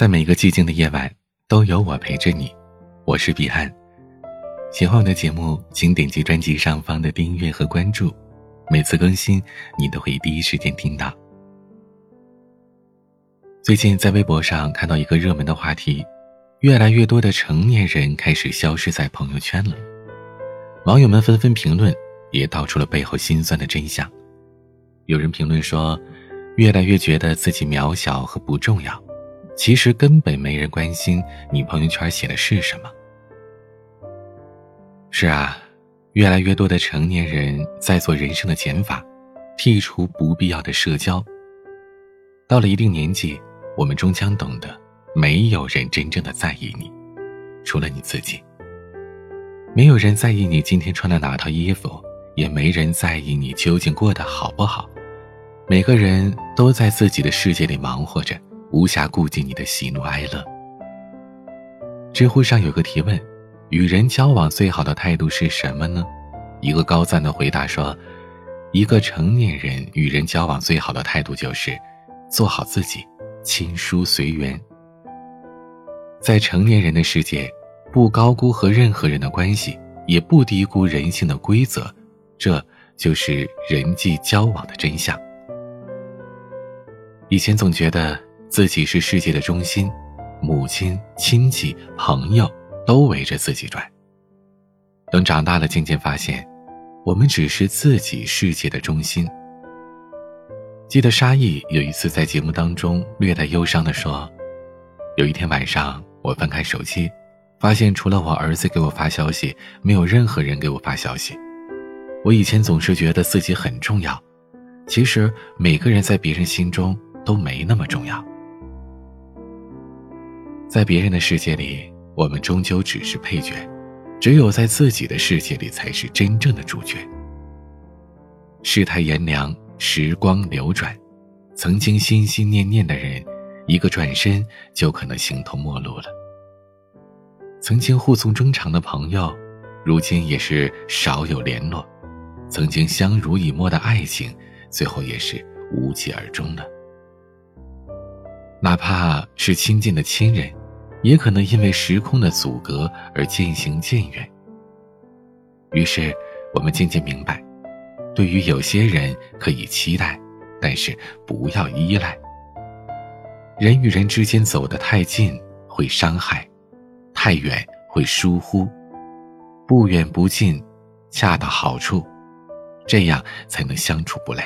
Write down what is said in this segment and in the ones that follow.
在每个寂静的夜晚，都有我陪着你。我是彼岸。喜欢我的节目，请点击专辑上方的订阅和关注，每次更新你都会第一时间听到。最近在微博上看到一个热门的话题：越来越多的成年人开始消失在朋友圈了。网友们纷纷评论，也道出了背后心酸的真相。有人评论说，越来越觉得自己渺小和不重要。其实根本没人关心你朋友圈写的是什么。是啊，越来越多的成年人在做人生的减法，剔除不必要的社交。到了一定年纪，我们终将懂得，没有人真正的在意你，除了你自己。没有人在意你今天穿了哪套衣服，也没人在意你究竟过得好不好。每个人都在自己的世界里忙活着。无暇顾及你的喜怒哀乐。知乎上有个提问：与人交往最好的态度是什么呢？一个高赞的回答说：一个成年人与人交往最好的态度就是做好自己，亲疏随缘。在成年人的世界，不高估和任何人的关系，也不低估人性的规则，这就是人际交往的真相。以前总觉得。自己是世界的中心，母亲、亲戚、朋友都围着自己转。等长大了，渐渐发现，我们只是自己世界的中心。记得沙溢有一次在节目当中略带忧伤的说：“有一天晚上，我翻开手机，发现除了我儿子给我发消息，没有任何人给我发消息。我以前总是觉得自己很重要，其实每个人在别人心中都没那么重要。”在别人的世界里，我们终究只是配角；只有在自己的世界里，才是真正的主角。世态炎凉，时光流转，曾经心心念念的人，一个转身就可能形同陌路了。曾经互诉衷肠的朋友，如今也是少有联络；曾经相濡以沫的爱情，最后也是无疾而终了。哪怕是亲近的亲人。也可能因为时空的阻隔而渐行渐远。于是，我们渐渐明白，对于有些人可以期待，但是不要依赖。人与人之间走得太近会伤害，太远会疏忽，不远不近，恰到好处，这样才能相处不累。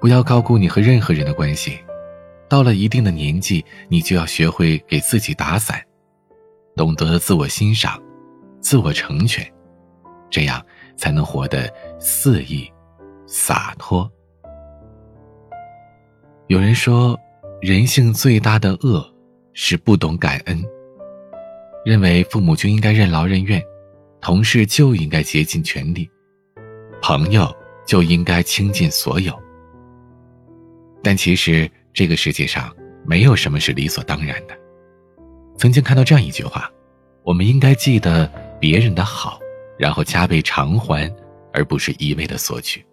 不要高估你和任何人的关系。到了一定的年纪，你就要学会给自己打伞，懂得自我欣赏、自我成全，这样才能活得肆意、洒脱。有人说，人性最大的恶是不懂感恩，认为父母就应该任劳任怨，同事就应该竭尽全力，朋友就应该倾尽所有。但其实。这个世界上没有什么是理所当然的。曾经看到这样一句话：我们应该记得别人的好，然后加倍偿还，而不是一味的索取。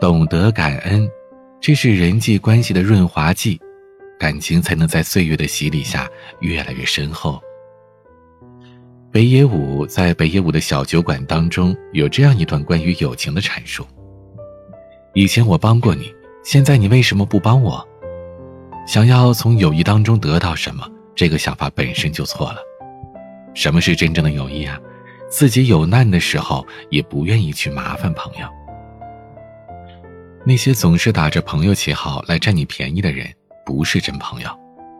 懂得感恩，这是人际关系的润滑剂，感情才能在岁月的洗礼下越来越深厚。北野武在北野武的小酒馆当中有这样一段关于友情的阐述：以前我帮过你。现在你为什么不帮我？想要从友谊当中得到什么，这个想法本身就错了。什么是真正的友谊啊？自己有难的时候也不愿意去麻烦朋友。那些总是打着朋友旗号来占你便宜的人，不是真朋友，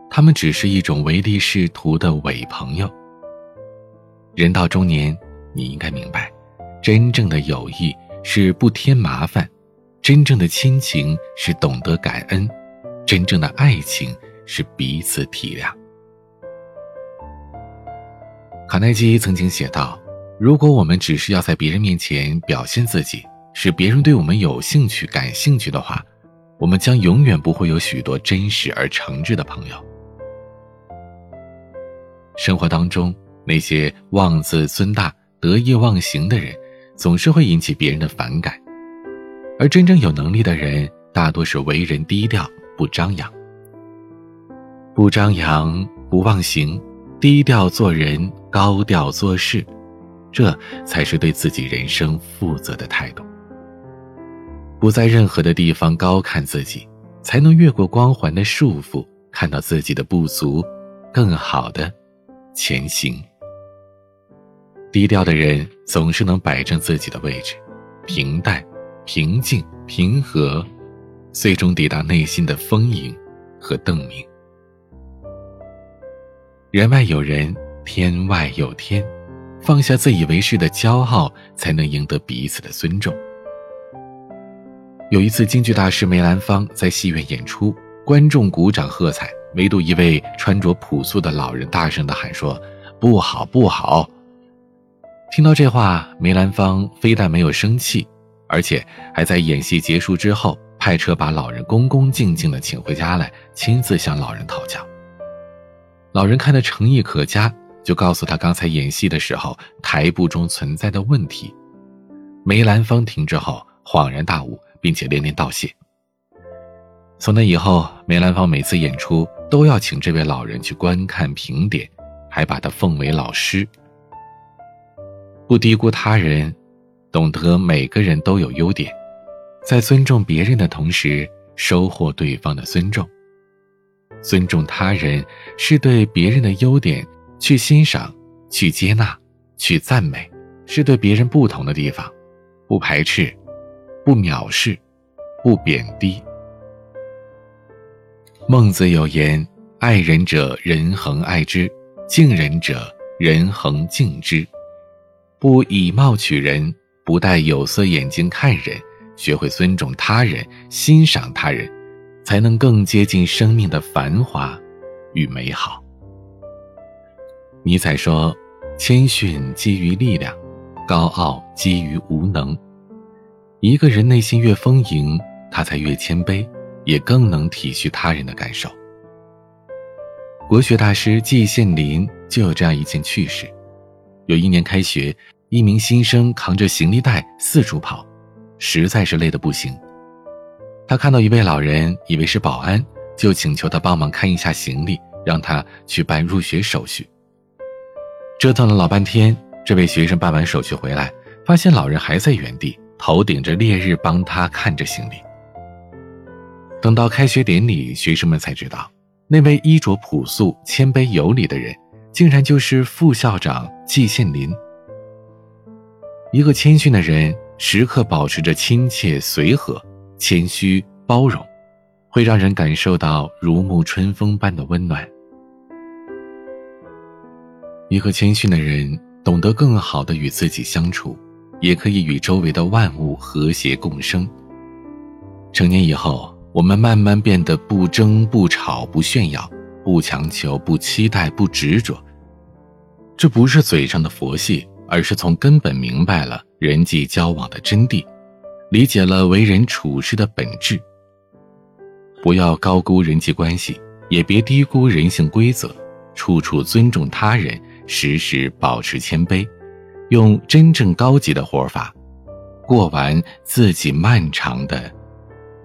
他们只是一种唯利是图的伪朋友。人到中年，你应该明白，真正的友谊是不添麻烦。真正的亲情是懂得感恩，真正的爱情是彼此体谅。卡耐基曾经写道：“如果我们只是要在别人面前表现自己，使别人对我们有兴趣、感兴趣的话，我们将永远不会有许多真实而诚挚的朋友。”生活当中，那些妄自尊大、得意忘形的人，总是会引起别人的反感。而真正有能力的人，大多是为人低调，不张扬。不张扬，不忘形，低调做人，高调做事，这才是对自己人生负责的态度。不在任何的地方高看自己，才能越过光环的束缚，看到自己的不足，更好的前行。低调的人总是能摆正自己的位置，平淡、平静、平和，最终抵达内心的丰盈和澄明。人外有人，天外有天，放下自以为是的骄傲，才能赢得彼此的尊重。有一次，京剧大师梅兰芳在戏院演出，观众鼓掌喝彩，唯独一位穿着朴素的老人大声的喊说：“不好，不好。”听到这话，梅兰芳非但没有生气，而且还在演戏结束之后派车把老人恭恭敬敬地请回家来，亲自向老人讨教。老人看他诚意可嘉，就告诉他刚才演戏的时候台步中存在的问题。梅兰芳听之后恍然大悟，并且连连道谢。从那以后，梅兰芳每次演出都要请这位老人去观看评点，还把他奉为老师。不低估他人，懂得每个人都有优点，在尊重别人的同时，收获对方的尊重。尊重他人是对别人的优点去欣赏、去接纳、去赞美，是对别人不同的地方，不排斥、不藐视、不贬低。孟子有言：“爱人者，人恒爱之；敬人者，人恒敬之。”不以貌取人，不戴有色眼镜看人，学会尊重他人、欣赏他人，才能更接近生命的繁华与美好。尼采说：“谦逊基于力量，高傲基于无能。一个人内心越丰盈，他才越谦卑，也更能体恤他人的感受。”国学大师季羡林就有这样一件趣事。有一年开学，一名新生扛着行李袋四处跑，实在是累得不行。他看到一位老人，以为是保安，就请求他帮忙看一下行李，让他去办入学手续。折腾了老半天，这位学生办完手续回来，发现老人还在原地，头顶着烈日帮他看着行李。等到开学典礼，学生们才知道，那位衣着朴素、谦卑有礼的人。竟然就是副校长季羡林。一个谦逊的人，时刻保持着亲切随和、谦虚包容，会让人感受到如沐春风般的温暖。一个谦逊的人，懂得更好的与自己相处，也可以与周围的万物和谐共生。成年以后，我们慢慢变得不争不吵不炫耀。不强求，不期待，不执着。这不是嘴上的佛系，而是从根本明白了人际交往的真谛，理解了为人处事的本质。不要高估人际关系，也别低估人性规则，处处尊重他人，时时保持谦卑，用真正高级的活法，过完自己漫长的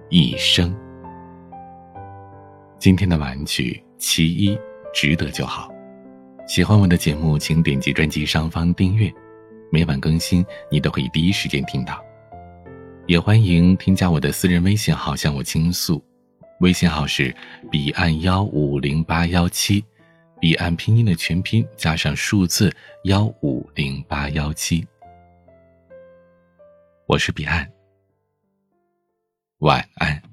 一生。今天的晚曲。其一，值得就好。喜欢我的节目，请点击专辑上方订阅，每晚更新，你都可以第一时间听到。也欢迎添加我的私人微信号向我倾诉，微信号是彼岸幺五零八幺七，彼岸拼音的全拼加上数字幺五零八幺七。我是彼岸，晚安。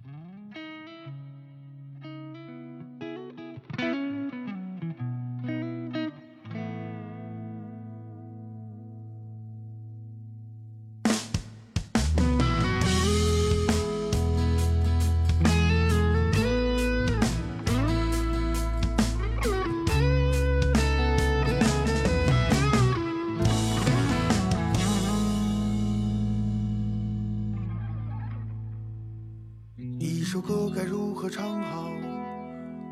歌该如何唱好？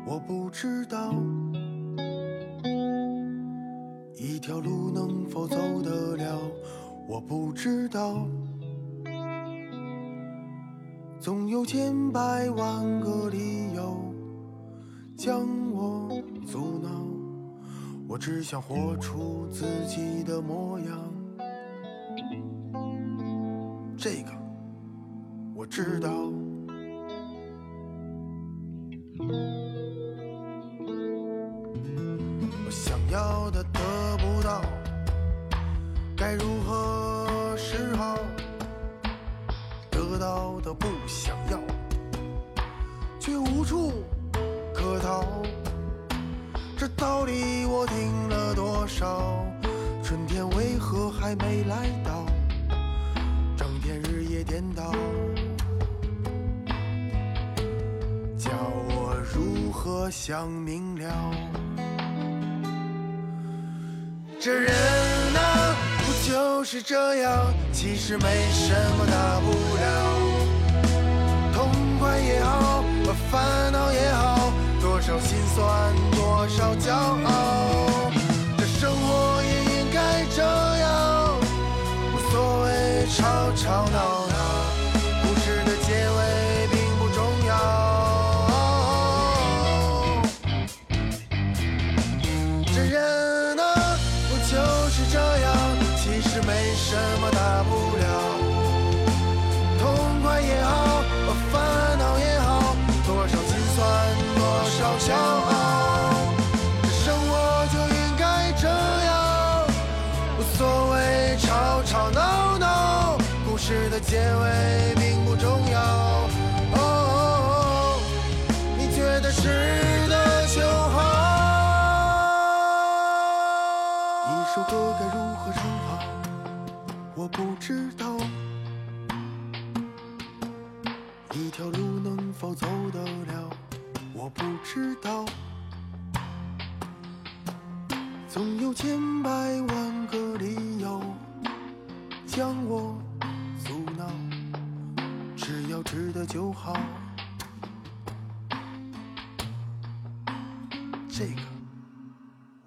我不知道。一条路能否走得了？我不知道。总有千百万个理由将我阻挠。我只想活出自己的模样。这个我知道。要的得不到，该如何是好？得到的不想要，却无处可逃。这道理我听了多少？春天为何还没来到？整天日夜颠倒，叫我如何想明了？这人呐，不就是这样？其实没什么大不了，痛快也好，烦恼也好，多少心酸，多少骄傲。少骄傲。生活就应该这样，无所谓吵吵闹闹，故事的结尾并不重要。哦，你觉得是的就好。一首歌该如何唱好？我不知道。一条路能否走得了？我不知道。总有千百万个理由将我阻挠，只要值得就好。这个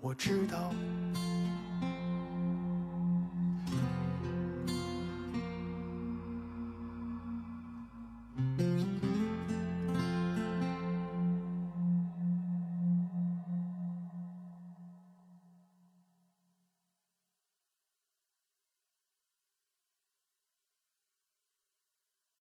我知道。